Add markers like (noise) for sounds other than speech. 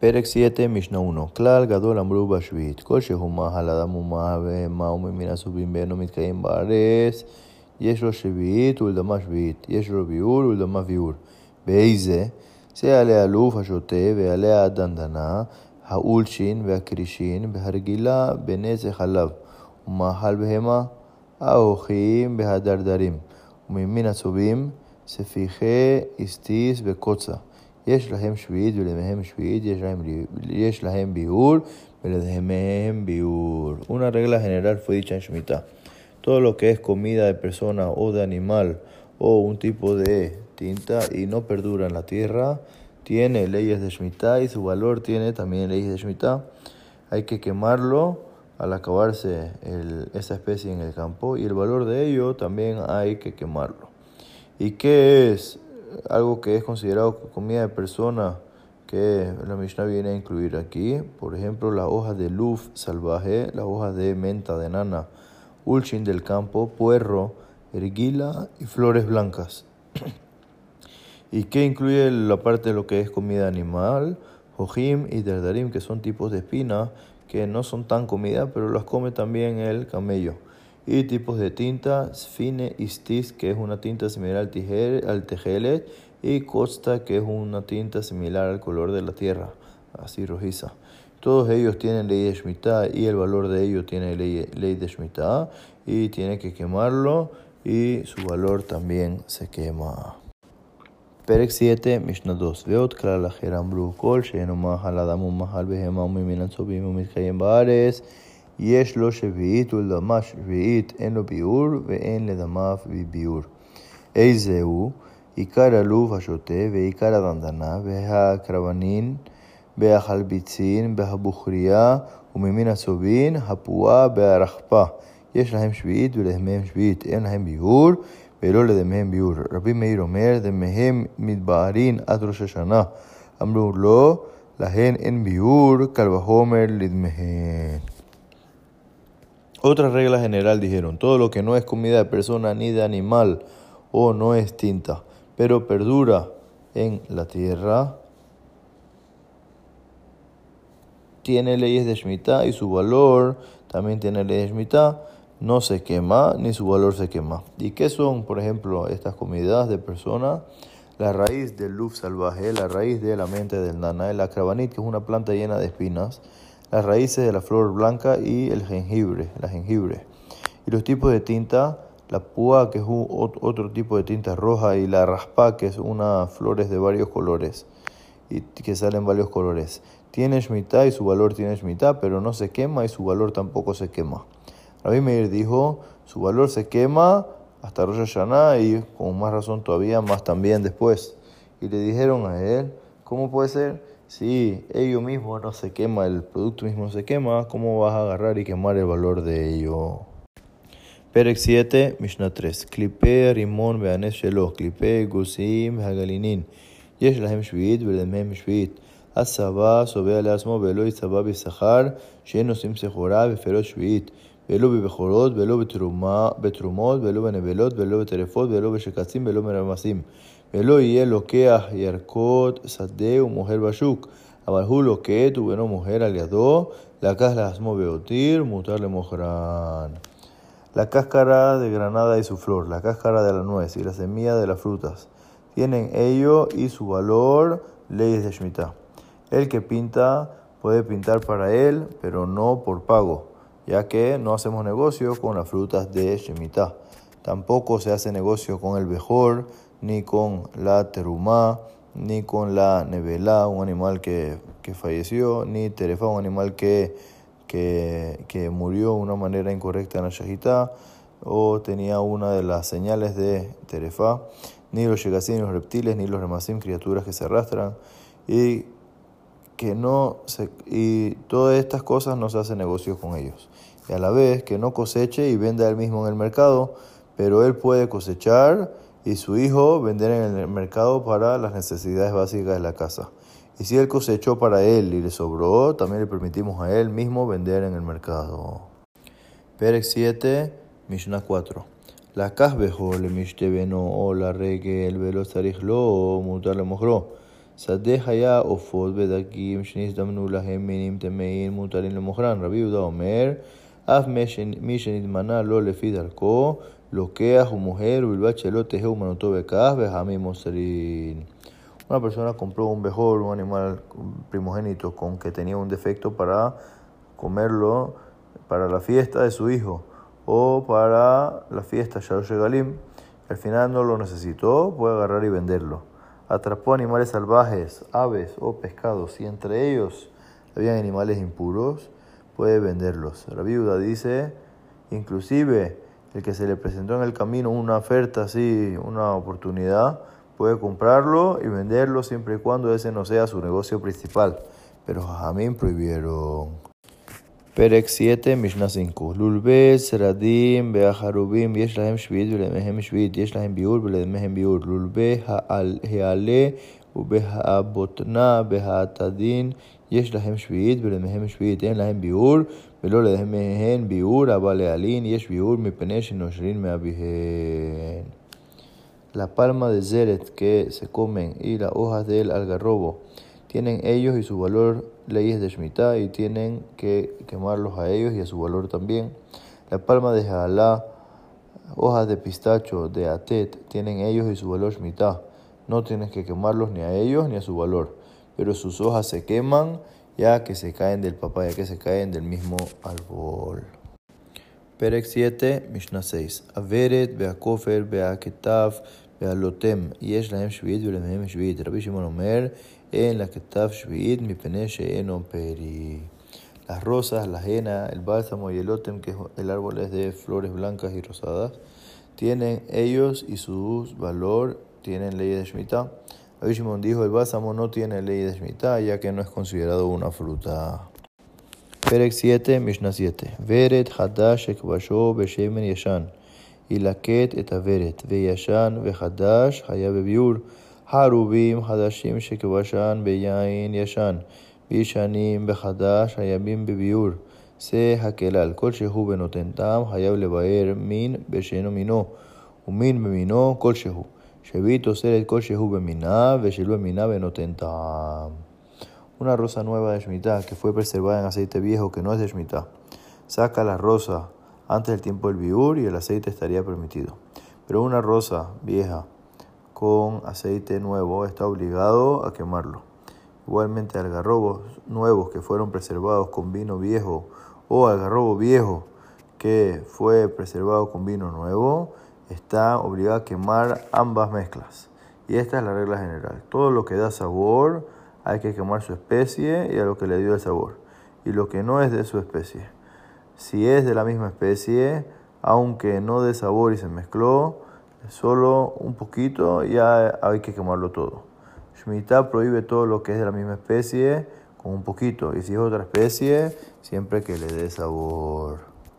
פרק 7, משנה 1. כלל גדול אמרו בשביעית, כל שהוא מאהל אדם ומה בהמה וממין הסובים ואינו מתקיים בארץ, יש לו שביעית ולדמה שביעית, יש לו ביאור ולדמה ביאור. באיזה? זה יעלה אלוף השוטה ויעלה הדנדנה, האולשין והקרישין, בהרגילה בנצח חלב, ומאכל בהמה, האוחים בהדרדרים, וממין הצובים, ספיחי אסטיס וקוצה. יש להם שביעית ולהם שביעית, יש להם, יש להם ביאור ולהם biur. Una regla general fue dicha en Shemitah. Todo lo que es comida de persona o de animal o un tipo de tinta y no perdura en la tierra, tiene leyes de Shemitah y su valor tiene también leyes de Shemitah. Hay que quemarlo al acabarse el, esa especie en el campo y el valor de ello también hay que quemarlo. ¿Y qué es algo que es considerado comida de persona que la Mishnah viene a incluir aquí? Por ejemplo, las hojas de luf salvaje, las hojas de menta de nana, ulchin del campo, puerro, erguila y flores blancas. (clears throat) ¿Y qué incluye la parte de lo que es comida animal? Jojim y derdarim, que son tipos de espina que no son tan comida, pero las come también el camello Y tipos de tinta, sfine istis, que es una tinta similar al, tijer, al tejelet, y costa, que es una tinta similar al color de la tierra, así rojiza. Todos ellos tienen ley de Shemitah y el valor de ellos tiene ley, ley de Shemitah y tiene que quemarlo y su valor también se quema. פרק 7, משנה 2 ועוד כלל אחר אמרו כל שאינו מאכל אדם ומאכל בהמה וממן הצובים ומתקיים בארץ יש לו שביעית ולדמה שביעית אין לו ביאור ואין לדמיו ביאור. איזה הוא? עיקר הלוב השוטה ועיקר הדנדנה והקרבנין בהחלביצין בהבוכריה וממין הצובין הפועה בהרחפה יש להם שביעית ולהם שביעית אין להם ביאור ולא לדמיהם ביאור. רבי מאיר אומר, דמיהם מתבהרין עד ראש השנה. אמרו לו, להן אין ביאור, קל וחומר לדמיהן. Otra regla general dijeron, todo lo que no es comida de persona ni de animal o no es tinta, pero perdura en la tierra, tiene leyes de Shemitah y su valor también tiene leyes de Shemitah no se quema ni su valor se quema. ¿Y qué son, por ejemplo, estas comidas de persona? La raíz del luf salvaje, la raíz de la mente del nana, el acrabanit, que es una planta llena de espinas, las raíces de la flor blanca y el jengibre, la jengibre. Y los tipos de tinta, la púa, que es otro tipo de tinta roja, y la raspa, que es una flores de varios colores, y que salen varios colores. Tiene shmitá y su valor tiene shmitá, pero no se quema y su valor tampoco se quema. Rabbi Meir dijo, su valor se quema hasta Rosh Hashanah y con más razón todavía más también después. Y le dijeron a él, ¿cómo puede ser? Si ello mismo no se quema, el producto mismo no se quema, ¿cómo vas a agarrar y quemar el valor de ello? פרק 7, משנה 3. קליפי רימון והנס שלו, קליפי גוסיים והגלינין. יש להם שביעית ולהם שביעית. הצבא צובע לעצמו ולא יצבע בשכר, שאין נושאים סחורה בפירות שביעית. ולא בבכורות, ולא בתרומות, ולא בנבלות, ולא בטרפות, ולא בשקצים, ולא מרמסים. Eloí Eloqueas Yerkot Sadeu Mujer Bashuk Abalhu Loquet Ubeno Mujer Aliado La Casla Asmo Mutarle Mojran La cáscara de granada y su flor, la cáscara de la nuez y la semilla de las frutas tienen ello y su valor leyes de Shemitah. El que pinta puede pintar para él, pero no por pago, ya que no hacemos negocio con las frutas de Shemitah. Tampoco se hace negocio con el bejor, ni con la terumá, ni con la nevelá, un animal que, falleció, ni terefa, un animal que, que, murió de una manera incorrecta en la shahitá, o tenía una de las señales de terefa, ni los yegasim, ni los reptiles, ni los remasim, criaturas que se arrastran, y que no se, y todas estas cosas no se hace negocio con ellos. Y a la vez que no coseche y venda él mismo en el mercado, pero él puede cosechar y su hijo vender en el mercado para las necesidades básicas de la casa. Y si él cosechó para él y le sobró, también le permitimos a él mismo vender en el mercado. Pérez 7, Mishnah 4. La casbejo le mishteveno o la rege el velo lo mutar le mojro. Sadeh haya ofot bedakim shnis damnu lahem minim temein mutarin le mojran. Rabbi Uda Omer, af mishenit maná lo le fidarko lo que Loquea, mujer, Bilbao, Chelote, Jeu, Manotove, Benjamín Monserín. Una persona compró un bejor, un animal primogénito con que tenía un defecto para comerlo para la fiesta de su hijo o para la fiesta Shadosh Galim. Al final no lo necesitó, puede agarrar y venderlo. Atrapó animales salvajes, aves o pescados y entre ellos habían animales impuros, puede venderlos. La viuda dice, inclusive, el que se le presentó en el camino una oferta así, una oportunidad, puede comprarlo y venderlo siempre y cuando ese no sea su negocio principal. Pero Jamín prohibieron. פרק 7, משנה 5. לולבי צרדים והחרובים יש להם שביעית ולמיהם שביעית, יש להם ביאור ולמיהם ביאור. לולבי העלה ובהבוטנה בהתדין יש להם שביעית ולמיהם שביעית, אין להם ביאור ולא למיהם ביאור, אבל להלין יש ביאור מפני שנושרין מאביהן. La palma de zeret que se comen y las hojas del algarrobo tienen ellos y su valor leyes de Shemitah y tienen que quemarlos a ellos y a su valor también. La palma de Jalá, hojas de pistacho, de Atet, tienen ellos y su valor Shemitah. no tienes que quemarlos ni a ellos ni a su valor, pero sus hojas se queman ya que se caen del papaya, que se caen del mismo árbol. Perek 7, Mishnah 6. Averet, Beakofer, Beaketav, Bealotem, Yesh lahem shviit, velemehem. Rabbi Shimon en la ketav shviit, mi en peri. Las rosas, la ajena, el bálsamo y el otem, que el árbol es de flores blancas y rosadas, tienen ellos y su valor tienen ley de Shemitah. Rabbi dijo, el bálsamo no tiene ley de Shemitah, ya que no es considerado una fruta. Perek 7, Mishnah 7. Veret hadash ekbasho beshemen yeshan. Ilaket et averet. Veyashan vehadash haya bebiur. Harubim hadashim shekbashan beyain yashan. Bishanim behadash hayabim bebiur. Se hakelal. Kol shehu benotentam hayab lebaer min besheno mino. Umin bemino kolshehu. Una rosa nueva de Shemitah que fue preservada en aceite viejo que no es de Shemitah. Saca la rosa antes del tiempo del biur y el aceite estaría permitido. Pero una rosa vieja con aceite nuevo está obligado a quemarlo. Igualmente algarrobos nuevos que fueron preservados con vino viejo o algarrobo viejo que fue preservado con vino nuevo está obligado a quemar ambas mezclas. Y esta es la regla general. Todo lo que da sabor hay que quemar su especie y a lo que le dio el sabor. Y lo que no es de su especie. Si es de la misma especie, aunque no de sabor y se mezcló, solo un poquito, ya hay que quemarlo todo. Shemitah prohíbe todo lo que es de la misma especie con un poquito, y si es otra especie, siempre que le dé sabor.